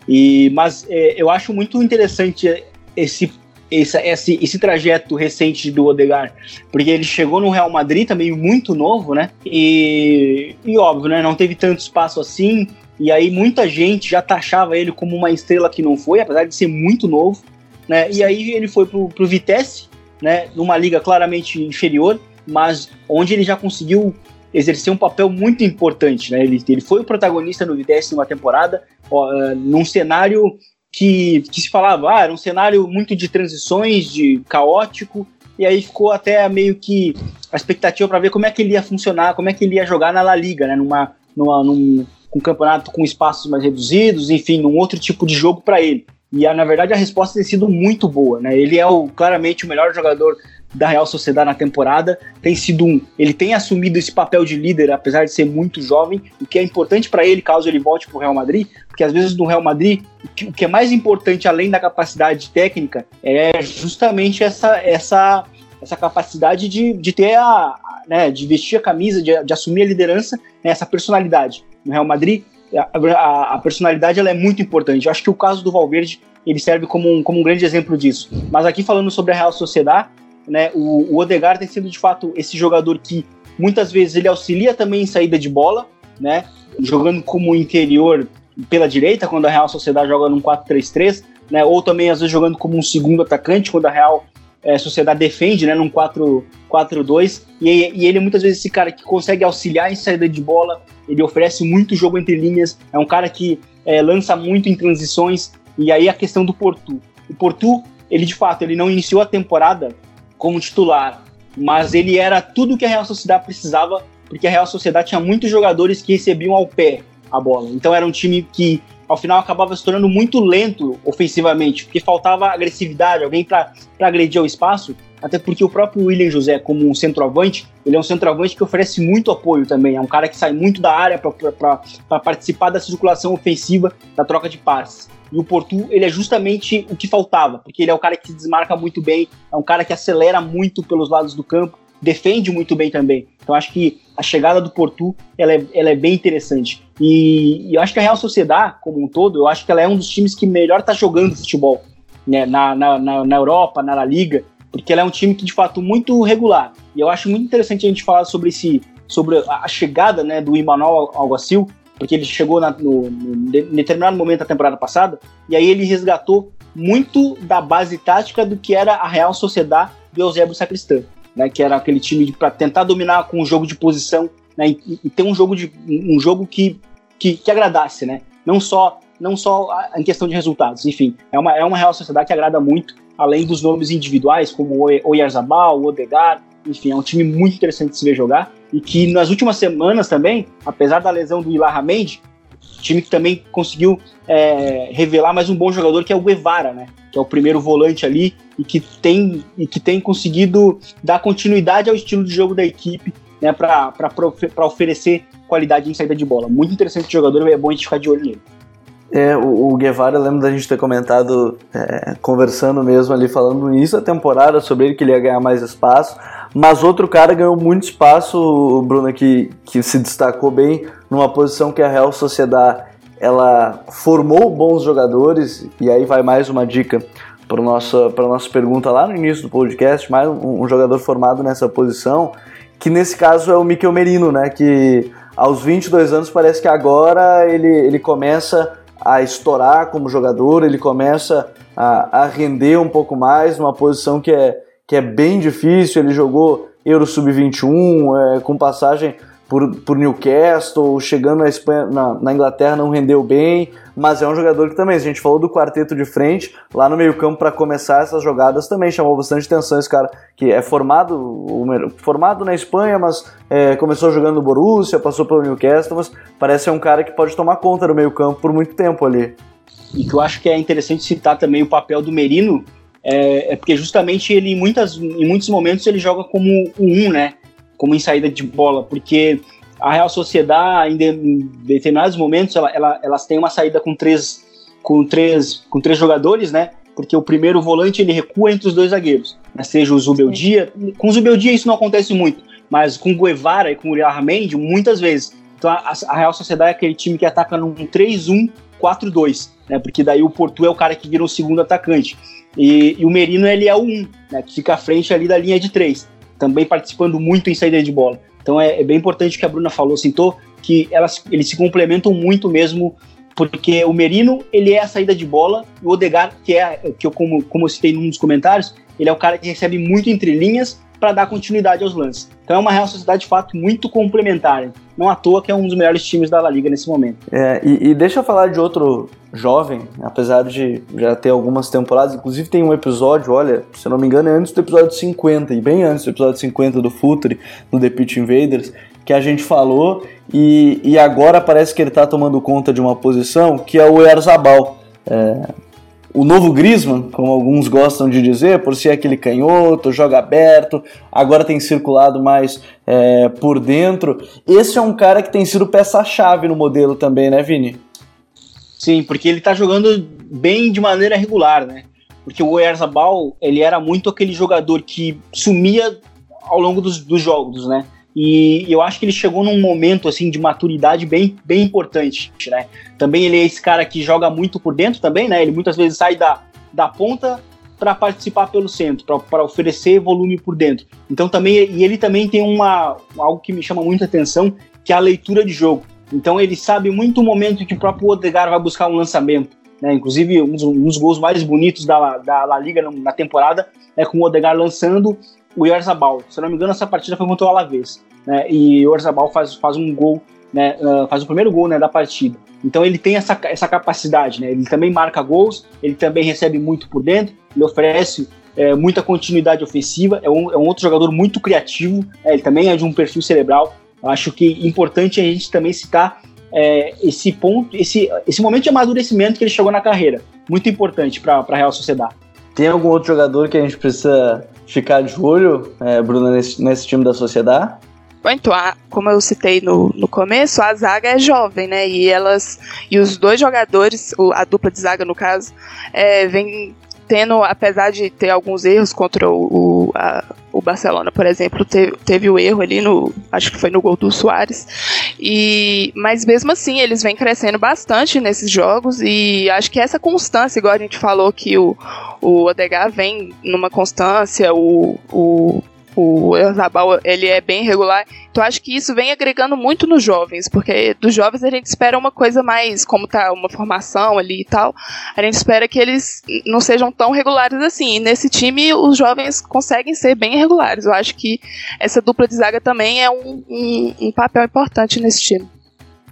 E, mas é, eu acho muito interessante esse, esse, esse, esse trajeto recente do Odegar, porque ele chegou no Real Madrid também muito novo, né? E, e óbvio, né? Não teve tanto espaço assim. E aí muita gente já taxava ele como uma estrela que não foi, apesar de ser muito novo. Né? E aí ele foi pro, pro Vitesse, né, numa liga claramente inferior, mas onde ele já conseguiu exercer um papel muito importante. Né? Ele, ele foi o protagonista no numa temporada, ó, uh, num cenário que, que se falava, ah, era um cenário muito de transições, de caótico, e aí ficou até meio que a expectativa para ver como é que ele ia funcionar, como é que ele ia jogar na La Liga, né? numa, numa, num um campeonato com espaços mais reduzidos, enfim, num outro tipo de jogo para ele. E na verdade a resposta tem sido muito boa, né? Ele é o, claramente o melhor jogador da Real Sociedade na temporada. Tem sido um, ele tem assumido esse papel de líder, apesar de ser muito jovem, o que é importante para ele caso ele volte para o Real Madrid, porque às vezes no Real Madrid o que é mais importante além da capacidade técnica é justamente essa essa essa capacidade de, de ter a, né, de vestir a camisa, de, de assumir a liderança, né, essa personalidade. No Real Madrid, a, a, personalidade ela é muito importante. Eu acho que o caso do Valverde ele serve como um, como um grande exemplo disso. Mas aqui falando sobre a Real Sociedade, né, o, o Odegaard tem sido de fato esse jogador que muitas vezes ele auxilia também em saída de bola, né, jogando como interior pela direita, quando a Real Sociedade joga num 4-3-3, né, ou também às vezes jogando como um segundo atacante, quando a Real é, Sociedade defende, né, num 4-4-2, e, e, ele é muitas vezes esse cara que consegue auxiliar em saída de bola, ele oferece muito jogo entre linhas, é um cara que é, lança muito em transições, e aí a questão do Porto. O Porto, ele de fato, ele não iniciou a temporada como titular, mas ele era tudo que a Real Sociedade precisava, porque a Real Sociedade tinha muitos jogadores que recebiam ao pé a bola. Então era um time que ao final acabava se tornando muito lento ofensivamente, porque faltava agressividade, alguém para agredir o espaço, até porque o próprio William José, como um centroavante, ele é um centroavante que oferece muito apoio também, é um cara que sai muito da área para participar da circulação ofensiva, da troca de passes. E o Portu, ele é justamente o que faltava, porque ele é o cara que se desmarca muito bem, é um cara que acelera muito pelos lados do campo, defende muito bem também. Então acho que a chegada do Portu, ela é, ela é bem interessante. E, e, eu acho que a Real Sociedade, como um todo, eu acho que ela é um dos times que melhor está jogando futebol né, na, na, na, Europa, na La Liga, porque ela é um time que, de fato, muito regular. E eu acho muito interessante a gente falar sobre esse sobre a chegada né, do Emmanuel Alguacil, porque ele chegou na, no, no, determinado momento da temporada passada, e aí ele resgatou muito da base tática do que era a Real Sociedade do Eusébio Sacristã, né, que era aquele time para tentar dominar com o jogo de posição né, e, e, ter um jogo, de, um jogo que, que, que agradasse, né, não só não só em questão de resultados, enfim, é uma, é uma Real Sociedade que agrada muito, além dos nomes individuais, como Oyarzabal, Odegaard, enfim, é um time muito interessante de se ver jogar e que nas últimas semanas também, apesar da lesão do Ilar Mendes, time que também conseguiu é, revelar mais um bom jogador que é o Guevara, né? Que é o primeiro volante ali e que tem, e que tem conseguido dar continuidade ao estilo de jogo da equipe, né? Para oferecer qualidade em saída de bola. Muito interessante o jogador, é bom a gente ficar de olho nele. É, o, o Guevara, eu lembro da gente ter comentado, é, conversando mesmo ali, falando início da temporada sobre ele, que ele ia ganhar mais espaço. Mas outro cara ganhou muito espaço, Bruno, que, que se destacou bem numa posição que a Real Sociedade ela formou bons jogadores, e aí vai mais uma dica para nossa, nossa pergunta lá no início do podcast, mais um, um, jogador formado nessa posição, que nesse caso é o Mikel Merino, né, que aos 22 anos parece que agora ele, ele começa a estourar como jogador, ele começa a, a render um pouco mais numa posição que é, que é bem difícil. Ele jogou Euro Sub-21, é, com passagem por, por Newcastle, chegando na, Espanha, na, na, Inglaterra não rendeu bem, mas é um jogador que também, a gente falou do quarteto de frente, lá no meio campo para começar essas jogadas também chamou bastante atenção esse cara, que é formado, formado na Espanha, mas é, começou jogando no Borussia, passou pelo Newcastle, mas parece ser um cara que pode tomar conta do meio campo por muito tempo ali. E que eu acho que é interessante citar também o papel do Merino, é, é porque justamente ele em, muitas, em muitos momentos ele joga como o um, né? Como em saída de bola, porque a Real Sociedade, em determinados momentos, ela, ela, elas têm uma saída com três, com, três, com três jogadores, né? Porque o primeiro volante ele recua entre os dois zagueiros, né? seja o Zubeldia. Com o Zubeldia isso não acontece muito, mas com o Guevara e com o Yarramendi, muitas vezes. Então a, a Real Sociedade é aquele time que ataca num 3-1-4-2, né? Porque daí o Porto é o cara que vira o segundo atacante. E, e o Merino ele é o 1, né? Que fica à frente ali da linha de três também participando muito em saída de bola. Então é, é bem importante o que a Bruna falou, citou, que elas, eles se complementam muito mesmo, porque o Merino, ele é a saída de bola, e o Odegar, que é, que eu, como, como eu citei num dos comentários, ele é o cara que recebe muito entre linhas para dar continuidade aos lances. Então é uma Real Sociedade de fato muito complementar. Não à toa que é um dos melhores times da La Liga nesse momento. É, e, e deixa eu falar de outro jovem, apesar de já ter algumas temporadas, inclusive tem um episódio, olha, se eu não me engano, é antes do episódio 50, e bem antes do episódio 50 do Futre, no The Pitch Invaders, que a gente falou, e, e agora parece que ele está tomando conta de uma posição que é o Erzabal. É, o novo Griezmann, como alguns gostam de dizer, por ser aquele canhoto, joga aberto, agora tem circulado mais é, por dentro. Esse é um cara que tem sido peça-chave no modelo também, né, Vini? Sim, porque ele tá jogando bem de maneira regular, né? porque o Oyarzabal, ele era muito aquele jogador que sumia ao longo dos, dos jogos, né? E eu acho que ele chegou num momento assim de maturidade bem, bem importante, né? Também ele é esse cara que joga muito por dentro também, né? Ele muitas vezes sai da, da ponta para participar pelo centro, para oferecer volume por dentro. Então também e ele também tem uma algo que me chama muita atenção, que é a leitura de jogo. Então ele sabe muito o momento que o próprio Odegaard vai buscar um lançamento. Né? Inclusive um dos, um dos gols mais bonitos da, da Liga na temporada é com o Odegaard lançando o Yarzabal. Se não me engano, essa partida foi contra o Alavés. Né? E o Yarzabal faz, faz um gol, né? Uh, faz o primeiro gol né, da partida. Então ele tem essa, essa capacidade, né? Ele também marca gols, ele também recebe muito por dentro, ele oferece é, muita continuidade ofensiva, é um, é um, outro jogador muito criativo, é, ele também é de um perfil cerebral. Eu acho que importante a gente também citar é, esse ponto, esse, esse momento de amadurecimento que ele chegou na carreira. Muito importante para a Real Sociedade. Tem algum outro jogador que a gente precisa ficar de olho, é, Bruno, nesse, nesse time da Sociedade? Então, como eu citei no, no começo, a zaga é jovem, né? E elas e os dois jogadores, a dupla de zaga no caso, é, vem tendo, apesar de ter alguns erros contra o, o, a, o Barcelona, por exemplo, teve, teve o erro ali no, acho que foi no gol do Soares, e mas mesmo assim eles vêm crescendo bastante nesses jogos e acho que essa constância, igual a gente falou que o, o Odegaard vem numa constância, o, o o Erzabal ele é bem regular. Então acho que isso vem agregando muito nos jovens, porque dos jovens a gente espera uma coisa mais, como tá uma formação ali e tal, a gente espera que eles não sejam tão regulares assim. E nesse time os jovens conseguem ser bem regulares. Eu acho que essa dupla de zaga também é um, um, um papel importante nesse time.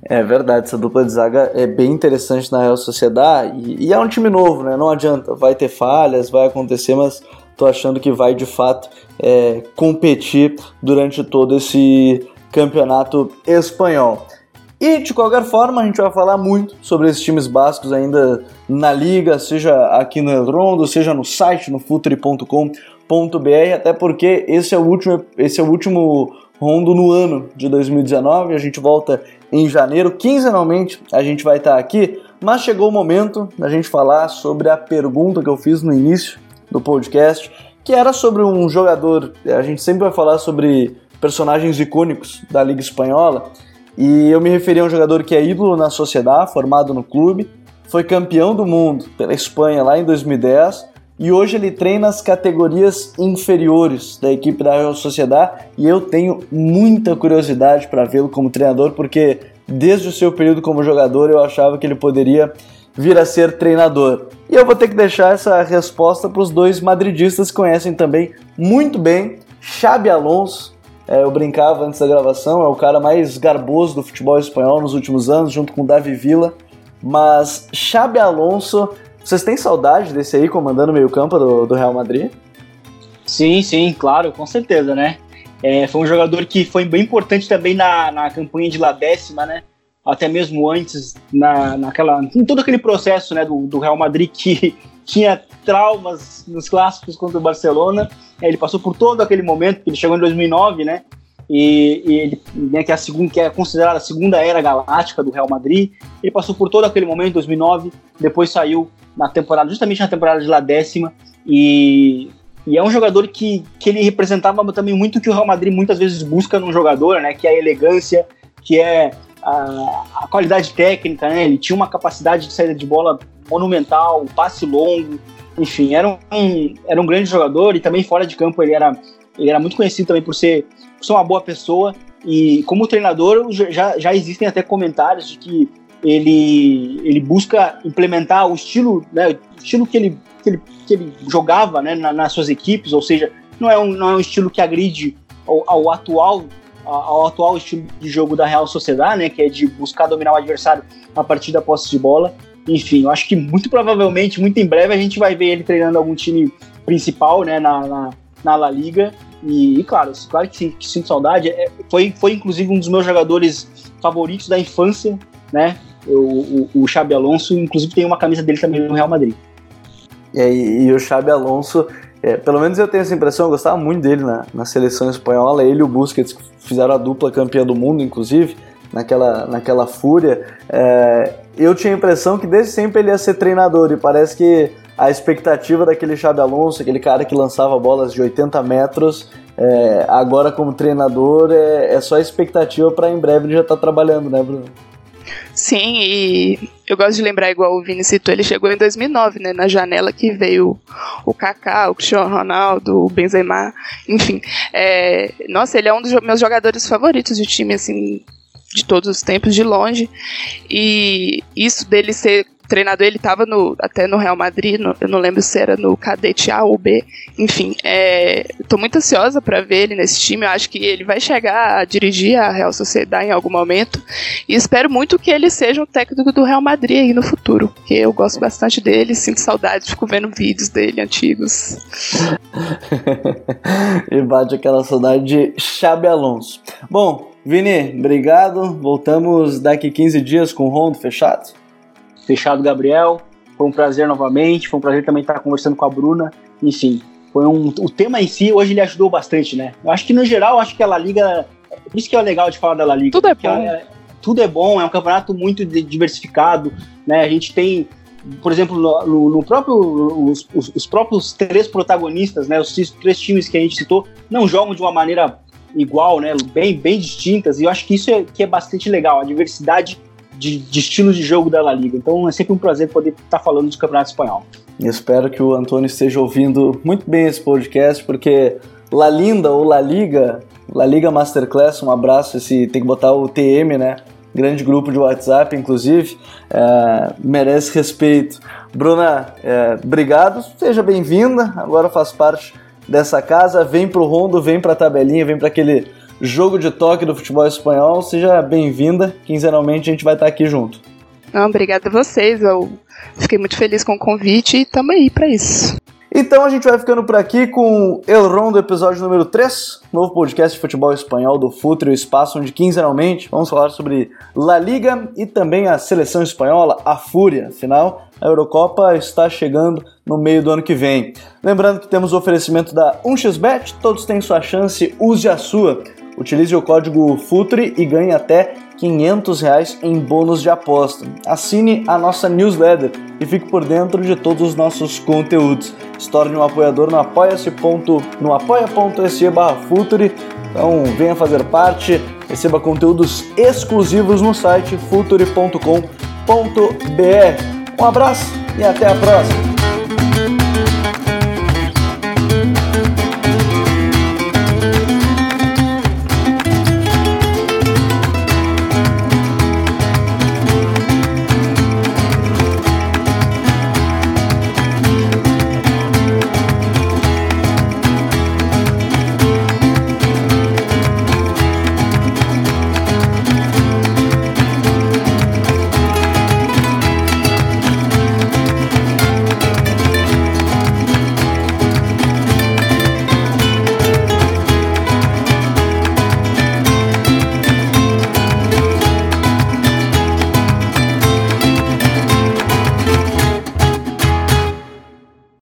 É verdade, essa dupla de zaga é bem interessante na Real Sociedade e, e, é um time novo, né? Não adianta, vai ter falhas, vai acontecer, mas tô achando que vai de fato é, competir durante todo esse campeonato espanhol. E de qualquer forma, a gente vai falar muito sobre esses times bascos ainda na liga, seja aqui no El Rondo, seja no site, no futuri.com.br, até porque esse é o último, esse é o último rondo no ano de 2019. A gente volta em janeiro, quinzenalmente a gente vai estar aqui, mas chegou o momento da gente falar sobre a pergunta que eu fiz no início do podcast, que era sobre um jogador. A gente sempre vai falar sobre personagens icônicos da Liga Espanhola, e eu me referi a um jogador que é ídolo na sociedade, formado no clube, foi campeão do mundo pela Espanha lá em 2010 e hoje ele treina as categorias inferiores da equipe da Real Sociedade e eu tenho muita curiosidade para vê-lo como treinador porque desde o seu período como jogador eu achava que ele poderia vir a ser treinador. E eu vou ter que deixar essa resposta para os dois madridistas que conhecem também muito bem Xabi Alonso. É, eu brincava antes da gravação, é o cara mais garboso do futebol espanhol nos últimos anos, junto com Davi Villa. Mas Xabi Alonso, vocês têm saudade desse aí comandando o meio-campo do, do Real Madrid? Sim, sim, claro, com certeza, né? É, foi um jogador que foi bem importante também na, na campanha de La Décima, né? Até mesmo antes, na, naquela, em todo aquele processo né, do, do Real Madrid que tinha traumas nos clássicos contra o Barcelona. Ele passou por todo aquele momento, ele chegou em 2009, né? E, e ele, né, que, é a segunda, que é considerada a segunda era galáctica do Real Madrid. Ele passou por todo aquele momento, 2009, depois saiu na temporada, justamente na temporada de lá décima, e, e é um jogador que, que ele representava também muito o que o Real Madrid muitas vezes busca num jogador, né? Que é a elegância, que é a, qualidade técnica, né? Ele tinha uma capacidade de saída de bola monumental, passe longo, enfim, era um, era um grande jogador e também fora de campo ele era, ele era muito conhecido também por ser, por ser uma boa pessoa e como treinador já, já existem até comentários de que ele, ele busca implementar o estilo, né, o estilo que ele, que ele, que ele jogava né, na, nas suas equipes, ou seja, não é um, não é um estilo que agride ao, ao atual ao atual estilo de jogo da Real Sociedade, né, que é de buscar dominar o adversário a partir da posse de bola. Enfim, eu acho que muito provavelmente, muito em breve, a gente vai ver ele treinando algum time principal, né, na, na, na La Liga. E, e, claro, claro que, que sinto saudade. É, foi, foi inclusive um dos meus jogadores favoritos da infância, né? O, o, o Xabi Alonso, inclusive tem uma camisa dele também no Real Madrid. E, e o Xabi Alonso, é, pelo menos eu tenho essa impressão, eu gostava muito dele na, na seleção espanhola. Ele e o Busquets fizeram a dupla campeã do mundo, inclusive, naquela, naquela fúria. É, eu tinha a impressão que desde sempre ele ia ser treinador e parece que a expectativa daquele Xabi Alonso, aquele cara que lançava bolas de 80 metros, é, agora como treinador é, é só expectativa para em breve ele já estar tá trabalhando, né, Bruno? Sim, e eu gosto de lembrar, igual o Vini citou, ele chegou em 2009, né, na janela que veio o Kaká, o Cristiano Ronaldo, o Benzema, enfim. É, nossa, ele é um dos meus jogadores favoritos de time, assim, de todos os tempos, de longe. E isso dele ser treinador, ele estava até no Real Madrid, no, eu não lembro se era no cadete A ou B, enfim, é, tô muito ansiosa para ver ele nesse time, eu acho que ele vai chegar a dirigir a Real Sociedade em algum momento, e espero muito que ele seja um técnico do Real Madrid aí no futuro, porque eu gosto bastante dele, sinto saudade, fico vendo vídeos dele antigos. e bate aquela saudade de Xabi Alonso. Bom, Vini, obrigado, voltamos daqui 15 dias com o Rondo fechado? Fechado, Gabriel. Foi um prazer novamente. Foi um prazer também estar conversando com a Bruna. Enfim, foi um, o tema em si hoje ele ajudou bastante, né? Eu acho que no geral, acho que a La Liga. Por isso que é legal de falar da La Liga. Tudo é bom. É, tudo é bom, é um campeonato muito diversificado, né? A gente tem, por exemplo, no, no próprio, os, os, os, próprios três protagonistas, né? Os três times que a gente citou, não jogam de uma maneira igual, né? Bem, bem distintas. E eu acho que isso é, que é bastante legal. A diversidade de, de estilos de jogo da La Liga. Então é sempre um prazer poder estar falando do Campeonato Espanhol. espero que o Antônio esteja ouvindo muito bem esse podcast, porque La Linda ou La Liga, La Liga Masterclass, um abraço, esse tem que botar o TM, né? Grande grupo de WhatsApp, inclusive, é, merece respeito. Bruna, é, obrigado, seja bem-vinda, agora faz parte dessa casa, vem pro Rondo, vem pra tabelinha, vem para aquele jogo de toque do futebol espanhol. Seja bem-vinda. Quinzenalmente a gente vai estar aqui junto. Não, obrigada a vocês. Eu fiquei muito feliz com o convite e estamos aí para isso. Então a gente vai ficando por aqui com El Rondo, episódio número 3, novo podcast de futebol espanhol do Futre, o espaço onde quinzenalmente vamos falar sobre La Liga e também a seleção espanhola, a Fúria. Afinal, a Eurocopa está chegando no meio do ano que vem. Lembrando que temos o oferecimento da 1xBet, todos têm sua chance, use a sua. Utilize o código FUTRE e ganhe até 500 reais em bônus de aposta. Assine a nossa newsletter e fique por dentro de todos os nossos conteúdos. Se torne um apoiador no apoia.se barra Futre. Então venha fazer parte, receba conteúdos exclusivos no site future.com.br. Um abraço e até a próxima!